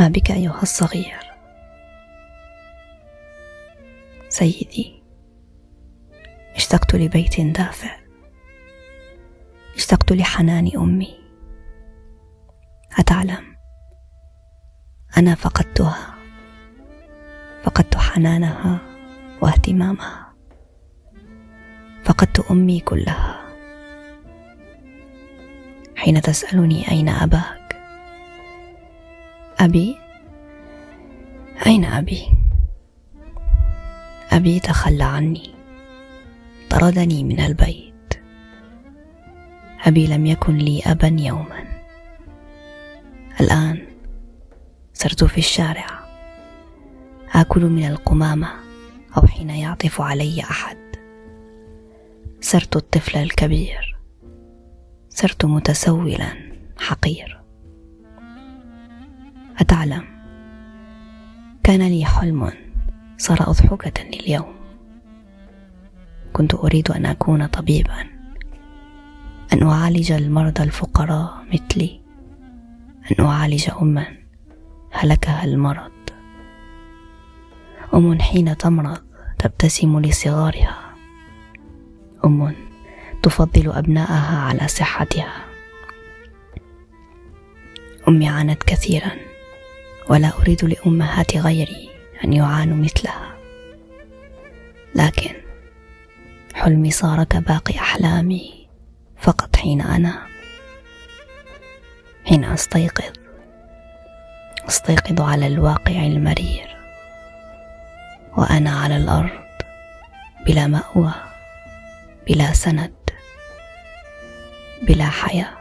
ما بك أيها الصغير. سيدي اشتقت لبيت دافئ. اشتقت لحنان أمي. أتعلم؟ أنا فقدتها. فقدت حنانها واهتمامها. فقدت أمي كلها. حين تسألني أين أباك؟ أبي؟ أين أبي؟ أبي تخلى عني. طردني من البيت. أبي لم يكن لي أبا يوما. الآن صرت في الشارع. آكل من القمامة أو حين يعطف علي أحد. صرت الطفل الكبير. صرت متسولا حقير. أتعلم. كان لي حلم صار أضحكة لليوم. كنت أريد أن أكون طبيبا أن أعالج المرضى الفقراء مثلي أن أعالج أما هلكها المرض. أم حين تمرض تبتسم لصغارها. أم تفضل أبناءها على صحتها. أمي عانت كثيرا. ولا أريد لأمهات غيري أن يعانوا مثلها. لكن حلمي صار كباقي أحلامي فقط حين أنام حين أستيقظ أستيقظ على الواقع المرير وأنا على الأرض بلا مأوى بلا سند بلا حياة.